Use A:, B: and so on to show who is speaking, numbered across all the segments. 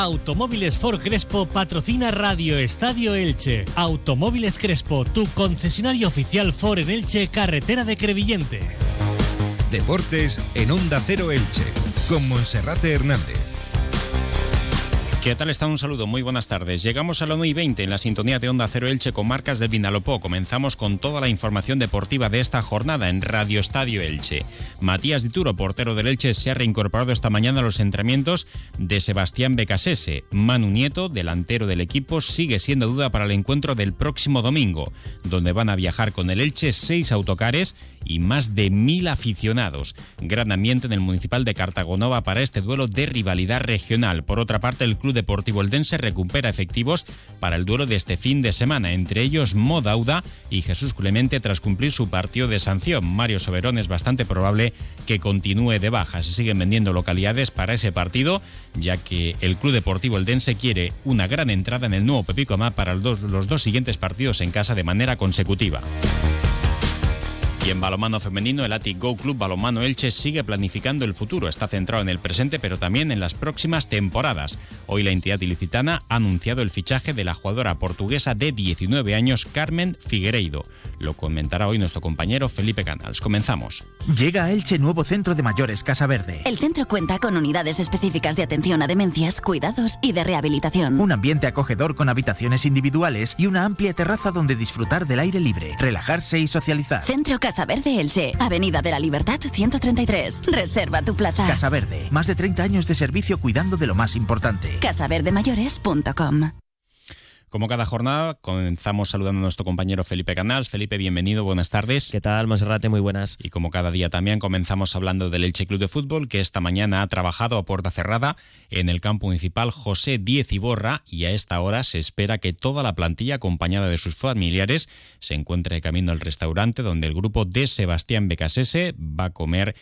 A: Automóviles Ford Crespo patrocina Radio Estadio Elche. Automóviles Crespo, tu concesionario oficial Ford en Elche, carretera de Crevillente.
B: Deportes en Onda Cero Elche, con Monserrate Hernández.
C: ¿Qué tal está? Un saludo, muy buenas tardes. Llegamos a la 1 y 20 en la sintonía de Onda Cero Elche con marcas de Vinalopó. Comenzamos con toda la información deportiva de esta jornada en Radio Estadio Elche. Matías Dituro, portero del Elche, se ha reincorporado esta mañana a los entrenamientos de Sebastián Becasese. Manu Nieto, delantero del equipo, sigue siendo duda para el encuentro del próximo domingo, donde van a viajar con el Elche seis autocares y más de mil aficionados. Gran ambiente en el municipal de Cartagonova para este duelo de rivalidad regional. Por otra parte, el club Deportivo Eldense recupera efectivos para el duelo de este fin de semana, entre ellos Modauda y Jesús Clemente tras cumplir su partido de sanción. Mario Soberón es bastante probable que continúe de baja. Se siguen vendiendo localidades para ese partido, ya que el Club Deportivo Eldense quiere una gran entrada en el nuevo Pepicomá para los dos, los dos siguientes partidos en casa de manera consecutiva. Y en balomano femenino, el Atic Go Club Balomano Elche sigue planificando el futuro. Está centrado en el presente, pero también en las próximas temporadas. Hoy la entidad ilicitana ha anunciado el fichaje de la jugadora portuguesa de 19 años, Carmen Figueiredo. Lo comentará hoy nuestro compañero Felipe Canals. Comenzamos.
D: Llega a Elche nuevo centro de mayores Casa Verde.
E: El centro cuenta con unidades específicas de atención a demencias, cuidados y de rehabilitación.
D: Un ambiente acogedor con habitaciones individuales y una amplia terraza donde disfrutar del aire libre, relajarse y socializar.
E: Centro Casa Verde Elche, Avenida de la Libertad 133. Reserva tu plaza.
D: Casa Verde, más de 30 años de servicio cuidando de lo más importante.
E: casaverdemayores.com
C: Como cada jornada, comenzamos saludando a nuestro compañero Felipe Canals. Felipe, bienvenido, buenas tardes.
F: ¿Qué tal, Monserrate? Muy buenas.
C: Y como cada día también comenzamos hablando del Elche Club de Fútbol, que esta mañana ha trabajado a puerta cerrada en el campo municipal José Diez Iborra y a esta hora se espera que toda la plantilla, acompañada de sus familiares, se encuentre de camino al restaurante donde el grupo de Sebastián Becasese va a comer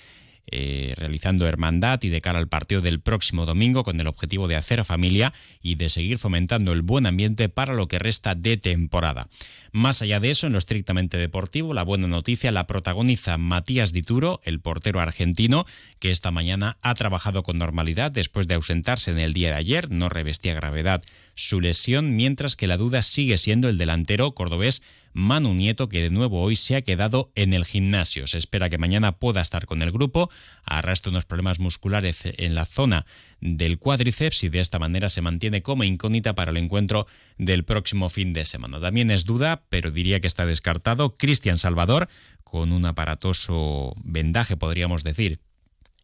C: eh, realizando hermandad y de cara al partido del próximo domingo con el objetivo de hacer familia y de seguir fomentando el buen ambiente para lo que resta de temporada. Más allá de eso, en lo estrictamente deportivo, la buena noticia la protagoniza Matías Dituro, el portero argentino, que esta mañana ha trabajado con normalidad después de ausentarse en el día de ayer, no revestía gravedad su lesión, mientras que la duda sigue siendo el delantero cordobés Manu Nieto, que de nuevo hoy se ha quedado en el gimnasio. Se espera que mañana pueda estar con el grupo, arrastra unos problemas musculares en la zona del cuádriceps y de esta manera se mantiene como incógnita para el encuentro del próximo fin de semana. También es duda, pero diría que está descartado, Cristian Salvador, con un aparatoso vendaje, podríamos decir,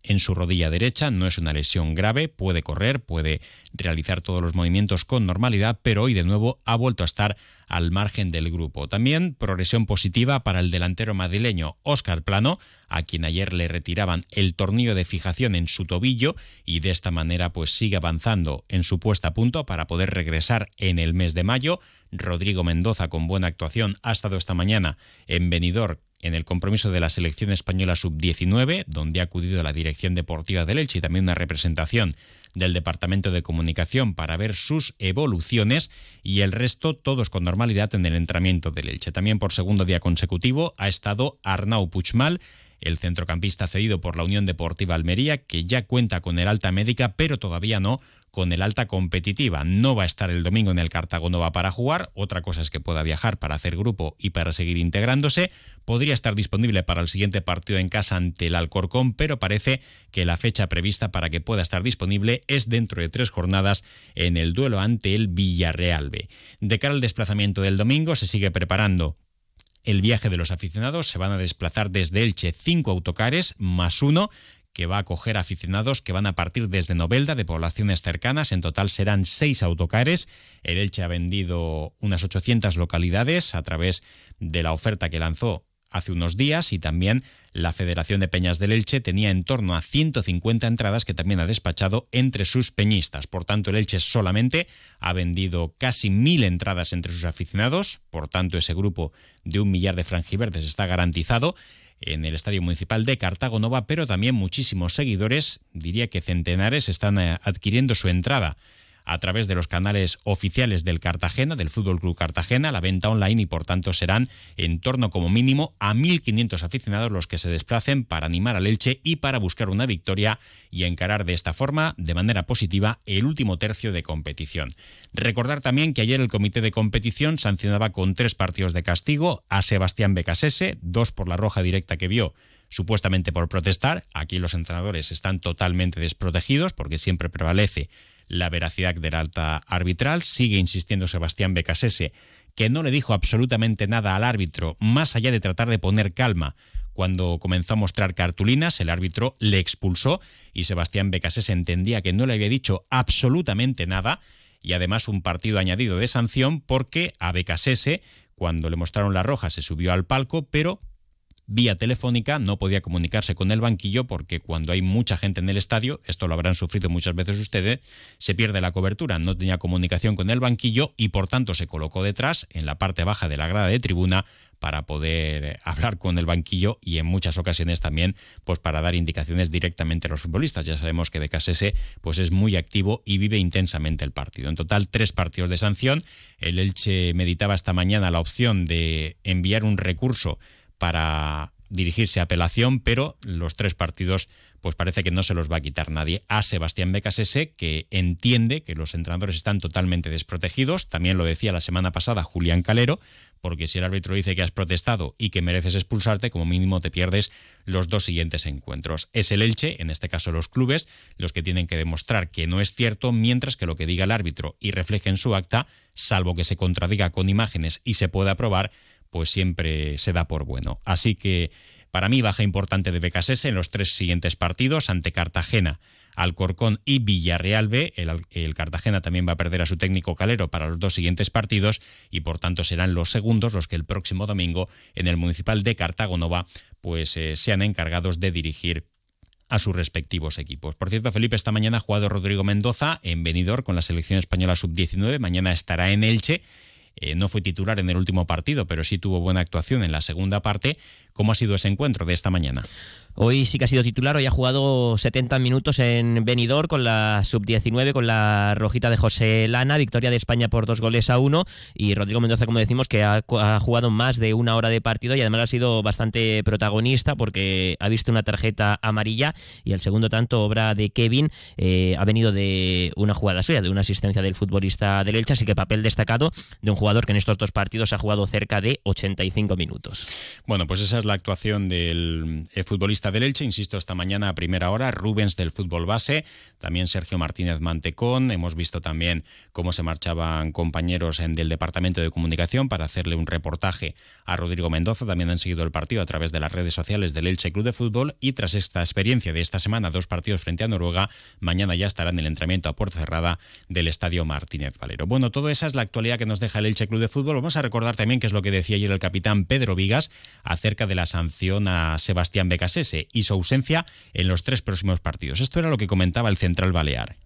C: en su rodilla derecha, no es una lesión grave, puede correr, puede realizar todos los movimientos con normalidad, pero hoy de nuevo ha vuelto a estar al margen del grupo. También progresión positiva para el delantero madrileño Óscar Plano, a quien ayer le retiraban el tornillo de fijación en su tobillo y de esta manera pues sigue avanzando en su puesta a punto para poder regresar en el mes de mayo. Rodrigo Mendoza con buena actuación ha estado esta mañana en Benidorm en el compromiso de la selección española sub-19, donde ha acudido la dirección deportiva del Elche y también una representación del Departamento de Comunicación para ver sus evoluciones y el resto todos con normalidad en el entrenamiento del Elche. También por segundo día consecutivo ha estado Arnau Puchmal, el centrocampista cedido por la Unión Deportiva Almería, que ya cuenta con el alta médica, pero todavía no con el alta competitiva. No va a estar el domingo en el Cartago Nova para jugar. Otra cosa es que pueda viajar para hacer grupo y para seguir integrándose. Podría estar disponible para el siguiente partido en casa ante el Alcorcón, pero parece que la fecha prevista para que pueda estar disponible es dentro de tres jornadas en el duelo ante el Villarreal B. De cara al desplazamiento del domingo, se sigue preparando el viaje de los aficionados. Se van a desplazar desde Elche cinco autocares más uno que va a acoger aficionados que van a partir desde Novelda, de poblaciones cercanas. En total serán seis autocares. El Elche ha vendido unas 800 localidades a través de la oferta que lanzó hace unos días y también la Federación de Peñas del Elche tenía en torno a 150 entradas que también ha despachado entre sus peñistas. Por tanto, el Elche solamente ha vendido casi mil entradas entre sus aficionados. Por tanto, ese grupo de un millar de franjiverdes está garantizado en el Estadio Municipal de Cartago Nova, pero también muchísimos seguidores, diría que centenares, están eh, adquiriendo su entrada a través de los canales oficiales del Cartagena, del Fútbol Club Cartagena, la venta online y por tanto serán en torno como mínimo a 1.500 aficionados los que se desplacen para animar al Elche y para buscar una victoria y encarar de esta forma, de manera positiva, el último tercio de competición. Recordar también que ayer el comité de competición sancionaba con tres partidos de castigo a Sebastián Becasese, dos por la roja directa que vio supuestamente por protestar. Aquí los entrenadores están totalmente desprotegidos porque siempre prevalece la veracidad del alta arbitral. Sigue insistiendo Sebastián Becasese que no le dijo absolutamente nada al árbitro, más allá de tratar de poner calma. Cuando comenzó a mostrar cartulinas, el árbitro le expulsó y Sebastián Becasese entendía que no le había dicho absolutamente nada y además un partido añadido de sanción porque a Becasese, cuando le mostraron la roja, se subió al palco, pero vía telefónica, no podía comunicarse con el banquillo porque cuando hay mucha gente en el estadio, esto lo habrán sufrido muchas veces ustedes, se pierde la cobertura, no tenía comunicación con el banquillo y por tanto se colocó detrás, en la parte baja de la grada de tribuna, para poder eh, hablar con el banquillo y en muchas ocasiones también pues para dar indicaciones directamente a los futbolistas. Ya sabemos que Becasese pues es muy activo y vive intensamente el partido. En total tres partidos de sanción. El Elche meditaba esta mañana la opción de enviar un recurso para dirigirse a apelación, pero los tres partidos pues parece que no se los va a quitar nadie. A Sebastián Becasese, que entiende que los entrenadores están totalmente desprotegidos, también lo decía la semana pasada Julián Calero, porque si el árbitro dice que has protestado y que mereces expulsarte, como mínimo te pierdes los dos siguientes encuentros. Es el Elche, en este caso los clubes, los que tienen que demostrar que no es cierto, mientras que lo que diga el árbitro y refleje en su acta, salvo que se contradiga con imágenes y se pueda probar, pues siempre se da por bueno. Así que para mí baja importante de Becasese en los tres siguientes partidos ante Cartagena, Alcorcón y Villarreal B. El, Cartagena también va a perder a su técnico Calero para los dos siguientes partidos y por tanto serán los segundos los que el próximo domingo en el municipal de Cartagonova pues eh, sean encargados de dirigir a sus respectivos equipos. Por cierto, Felipe, esta mañana ha jugado Rodrigo Mendoza en Benidorm con la selección española sub-19, mañana estará en Elche eh, no fue titular en el último partido, pero sí tuvo buena actuación en la segunda parte. ¿Cómo ha sido ese encuentro de esta mañana?
F: Hoy sí que ha sido titular, hoy ha jugado 70 minutos en Benidorm con la sub-19, con la rojita de José Lana, victoria de España por dos goles a uno y Rodrigo Mendoza, como decimos, que ha, jugado más de una hora de partido y además ha sido bastante protagonista porque ha visto una tarjeta amarilla y el segundo tanto, obra de Kevin, eh, ha venido de una jugada suya, de una asistencia del futbolista del Elche, así que papel destacado de un jugador que en estos dos partidos ha jugado cerca de 85 minutos.
C: Bueno, pues esa es la actuación del eh, del Elche, insisto, esta mañana a primera hora, Rubens del fútbol base, también Sergio Martínez Mantecón, hemos visto también cómo se marchaban compañeros en, del Departamento de Comunicación para hacerle un reportaje a Rodrigo Mendoza, también han seguido el partido a través de las redes sociales del Elche Club de Fútbol y tras esta experiencia de esta semana, dos partidos frente a Noruega, mañana ya estará en el entrenamiento a puerta cerrada del Estadio Martínez Valero. Bueno, todo esa es la actualidad que nos deja el Elche Club de Fútbol. Vamos a recordar también que es lo que decía ayer el capitán Pedro Vigas acerca de la sanción a Sebastián Y su ausencia en los tres próximos partidos. Esto era lo que comentaba el central balear.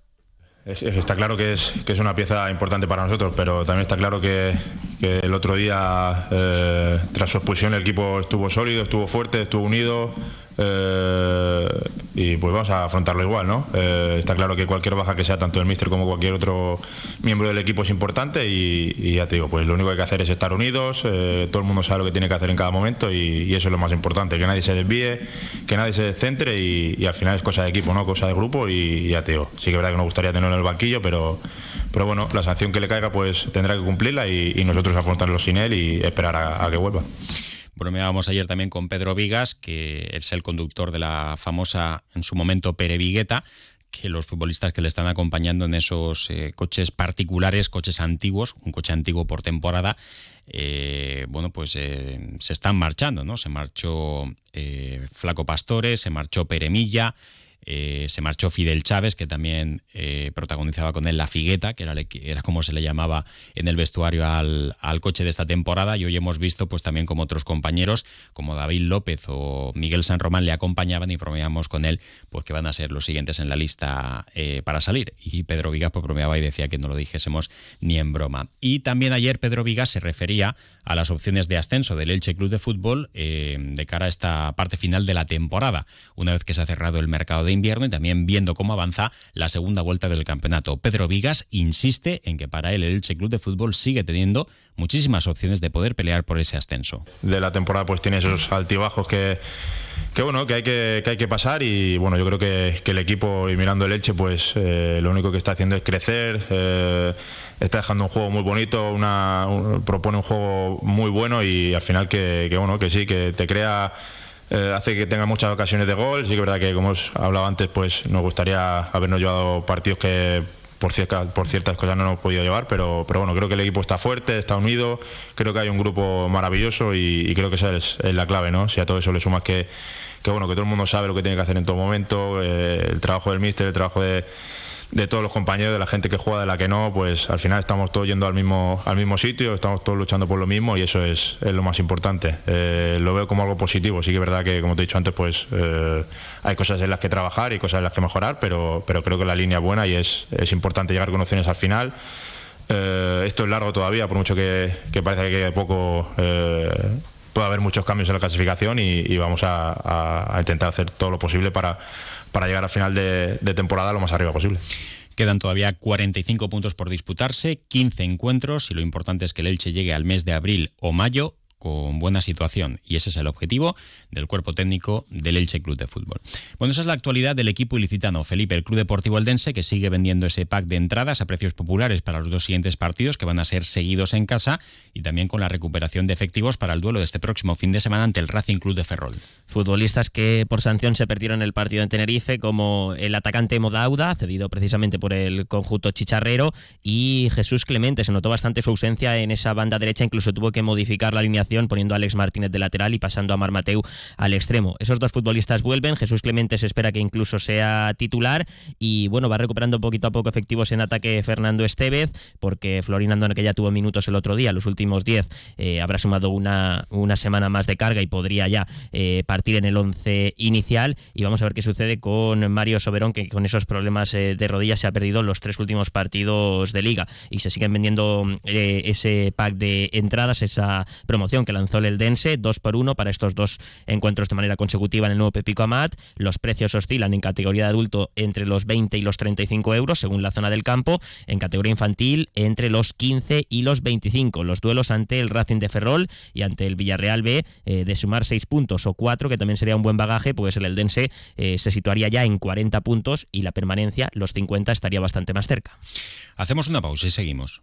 G: Está claro que es, que es una pieza importante para nosotros, pero también está claro que, el otro día, eh, tras su expulsión, el equipo estuvo sólido, estuvo fuerte, estuvo unido, eh, y pues vamos a afrontarlo igual, ¿no? Eh, está claro que cualquier baja que sea, tanto el míster como cualquier otro miembro del equipo es importante y, ya te digo, pues lo único que hay que hacer es estar unidos, eh, todo el mundo sabe lo que tiene que hacer en cada momento y, eso es lo más importante, que nadie se desvíe, que nadie se descentre y, al final es cosa de equipo, ¿no? Cosa de grupo y, ya te digo, sí que es verdad que nos gustaría tenerlo en el banquillo, pero, pero bueno, la sanción que le caiga pues tendrá que cumplirla y, nosotros afrontarlo sin él y esperar a que vuelva.
C: Bromeábamos ayer también con Pedro Vigas, que es el conductor de la famosa, en su momento, Perevigueta, que los futbolistas que le están acompañando en esos eh, coches particulares, coches antiguos, un coche antiguo por temporada, eh, bueno, pues eh, se están marchando, ¿no? Se marchó Flaco Pastore, se marchó Peremilla, eh, se marchó Fidel Chávez, que también eh, protagonizaba con él La Figueta, que era, era, como se le llamaba en el vestuario al, coche de esta temporada. Y hoy hemos visto, pues también como otros compañeros, como David López o Miguel San Román le acompañaban y bromeamos con él, pues que van a ser los siguientes en la lista eh, para salir. Y Pedro Vigas pues, y decía que no lo dijésemos ni en broma. Y también ayer Pedro Vigas se refería a las opciones de ascenso del Elche Club de Fútbol de cara a esta parte final de la temporada. Una vez que se ha cerrado el mercado de invierno y también viendo cómo avanza la segunda vuelta del campeonato. Pedro Vigas insiste en que para él el Elche Club de Fútbol sigue teniendo muchísimas opciones de poder pelear por ese ascenso.
G: De la temporada pues tiene esos altibajos que que bueno que hay que, hay que pasar y bueno yo creo que, el equipo y mirando el Elche pues eh, lo único que está haciendo es crecer eh, está dejando un juego muy bonito una propone un juego muy bueno y al final que, bueno que sí que te crea eh, hace que tenga muchas ocasiones de gol sí que es verdad que como os hablaba antes pues nos gustaría habernos llevado partidos que por ciertas, por ciertas cosas no hemos podido llevar, pero, pero bueno, creo que el equipo está fuerte, está unido, creo que hay un grupo maravilloso y, creo que esa es, la clave, ¿no? Si a todo eso le sumas que, que, bueno, que todo el mundo sabe lo que tiene que hacer en todo momento, eh, el trabajo del míster, el trabajo de de todos los compañeros, de la gente que juega, de la que no, pues al final estamos todos yendo al mismo, al mismo sitio, estamos todos luchando por lo mismo y eso es, lo más importante. Eh, lo veo como algo positivo, sí que es verdad que, como te he dicho antes, pues eh, hay cosas en las que trabajar y cosas en las que mejorar, pero, pero creo que la línea es buena y es, es importante llegar con opciones al final. Eh, esto es largo todavía, por mucho que, que parece que poco puede haber muchos cambios en la clasificación y, vamos a intentar hacer todo lo posible para para llegar al final de, de temporada lo más arriba posible.
C: Quedan todavía 45 puntos por disputarse, 15 encuentros y lo importante es que el Elche llegue al mes de abril o mayo con buena situación y ese es el objetivo del cuerpo técnico del Elche Club de Fútbol. Bueno, esa es la actualidad del equipo ilicitano. Felipe, el Club Deportivo Eldense, que sigue vendiendo ese pack de entradas a precios populares para los dos siguientes partidos que van a ser seguidos en casa y también con la recuperación de efectivos para el duelo de este próximo fin de semana ante el Racing Club de Ferrol.
F: Futbolistas que por sanción se perdieron el partido en Tenerife, como el atacante Modauda, cedido precisamente por el conjunto chicharrero, y Jesús Clemente. Se notó bastante su ausencia en esa banda derecha, incluso tuvo que modificar la alineación poniendo a Alex Martínez de lateral y pasando a Marmateu al extremo. Esos dos futbolistas vuelven, Jesús Clemente se espera que incluso sea titular y bueno, va recuperando poquito a poco efectivos en ataque Fernando Estevez, porque Florin Andone, que ya tuvo minutos el otro día, los últimos 10, eh, habrá sumado una, una semana más de carga y podría ya eh, partir en el 11 inicial y vamos a ver qué sucede con Mario Soberón, que con esos problemas eh, de rodillas se ha perdido los tres últimos partidos de liga y se siguen vendiendo ese pack de entradas, esa promoción que lanzó el Eldense, dos por uno para estos dos encuentros de manera consecutiva en el nuevo Pepico Amat. Los precios oscilan en categoría de adulto entre los 20 y los 35 euros según la zona del campo. En categoría infantil entre los 15 y los 25. Los duelos ante el Racing de Ferrol y ante el Villarreal B eh, de sumar 6 puntos o 4, que también sería un buen bagaje, pues el Eldense eh, se situaría ya en 40 puntos y la permanencia, los 50, estaría bastante más cerca.
C: Hacemos una pausa y seguimos.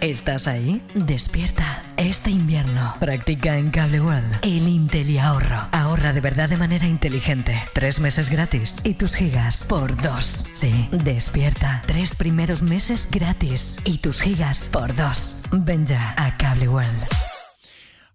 H: ¿estás ahí? Despierta. Este invierno practica en Cable World el Intel ahorro. Ahorra de verdad de manera inteligente. Tres meses gratis y tus gigas por dos. Sí, despierta. Tres primeros meses gratis y tus gigas por dos. Ven ya a Cable World.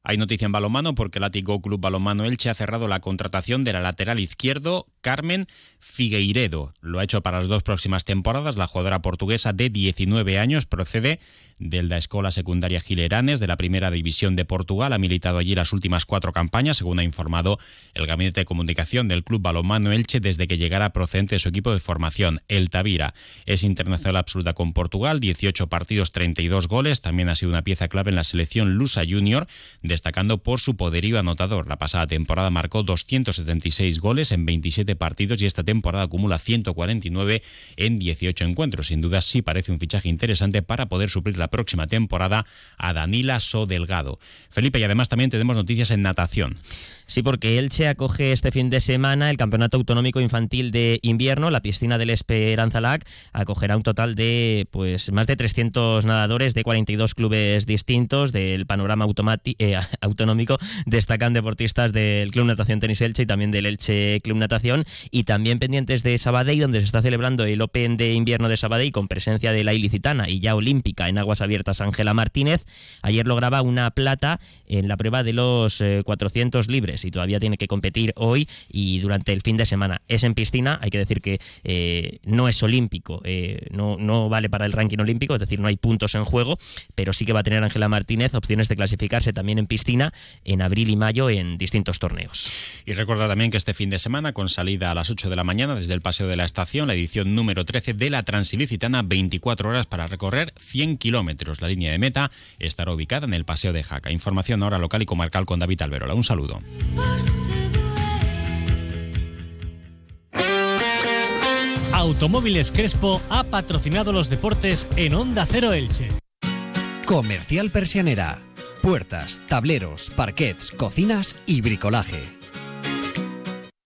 C: Hay noticia en balomano porque el Látigo Club Balomano Elche ha cerrado la contratación de la lateral izquierdo Carmen Figueiredo. Lo ha hecho para las dos próximas temporadas. La jugadora portuguesa de 19 años procede de la Escuela Secundaria Gileranes de la Primera División de Portugal. Ha militado allí las últimas cuatro campañas, según ha informado el Gabinete de Comunicación del Club Balomano Elche desde que llegara procedente de su equipo de formación, el Tavira. Es internacional absoluta con Portugal, 18 partidos, 32 goles. También ha sido una pieza clave en la selección Lusa Junior, destacando por su poderío anotador. La pasada temporada marcó 276 goles en 27 partidos y esta temporada acumula 149 en 18 encuentros. Sin duda sí parece un fichaje interesante para poder suplir la próxima temporada a Danila So Delgado. Felipe, y además también tenemos noticias en natación.
F: Sí, porque Elche acoge este fin de semana el Campeonato Autonómico Infantil de Invierno. La piscina del Esperanza Lac acogerá un total de pues más de 300 nadadores de 42 clubes distintos del panorama eh, autonómico. Destacan deportistas del Club Natación Tenis Elche y también del Elche Club Natación. Y también pendientes de Sabadell, donde se está celebrando el Open de invierno de Sabadell con presencia de la ilicitana y ya olímpica en aguas abiertas Ángela Martínez. Ayer lograba una plata en la prueba de los 400 eh, libres y todavía tiene que competir hoy y durante el fin de semana. Es en piscina, hay que decir que eh, no es olímpico, eh, no, no vale para el ranking olímpico, es decir, no hay puntos en juego, pero sí que va a tener Ángela Martínez opciones de clasificarse también en piscina en abril y mayo en distintos torneos.
C: Y recuerda también que este fin de semana, con salida a las 8 de la mañana desde el Paseo de la Estación, la edición número 13 de la Transilicitana, 24 horas para recorrer 100 kilómetros. La línea de meta estará ubicada en el Paseo de Jaca. Información ahora local y comarcal con David Alberola. Un saludo.
A: Automóviles Crespo ha patrocinado los deportes en Onda Cero Elche.
I: Comercial Persianera. Puertas, tableros, parquets, cocinas y bricolaje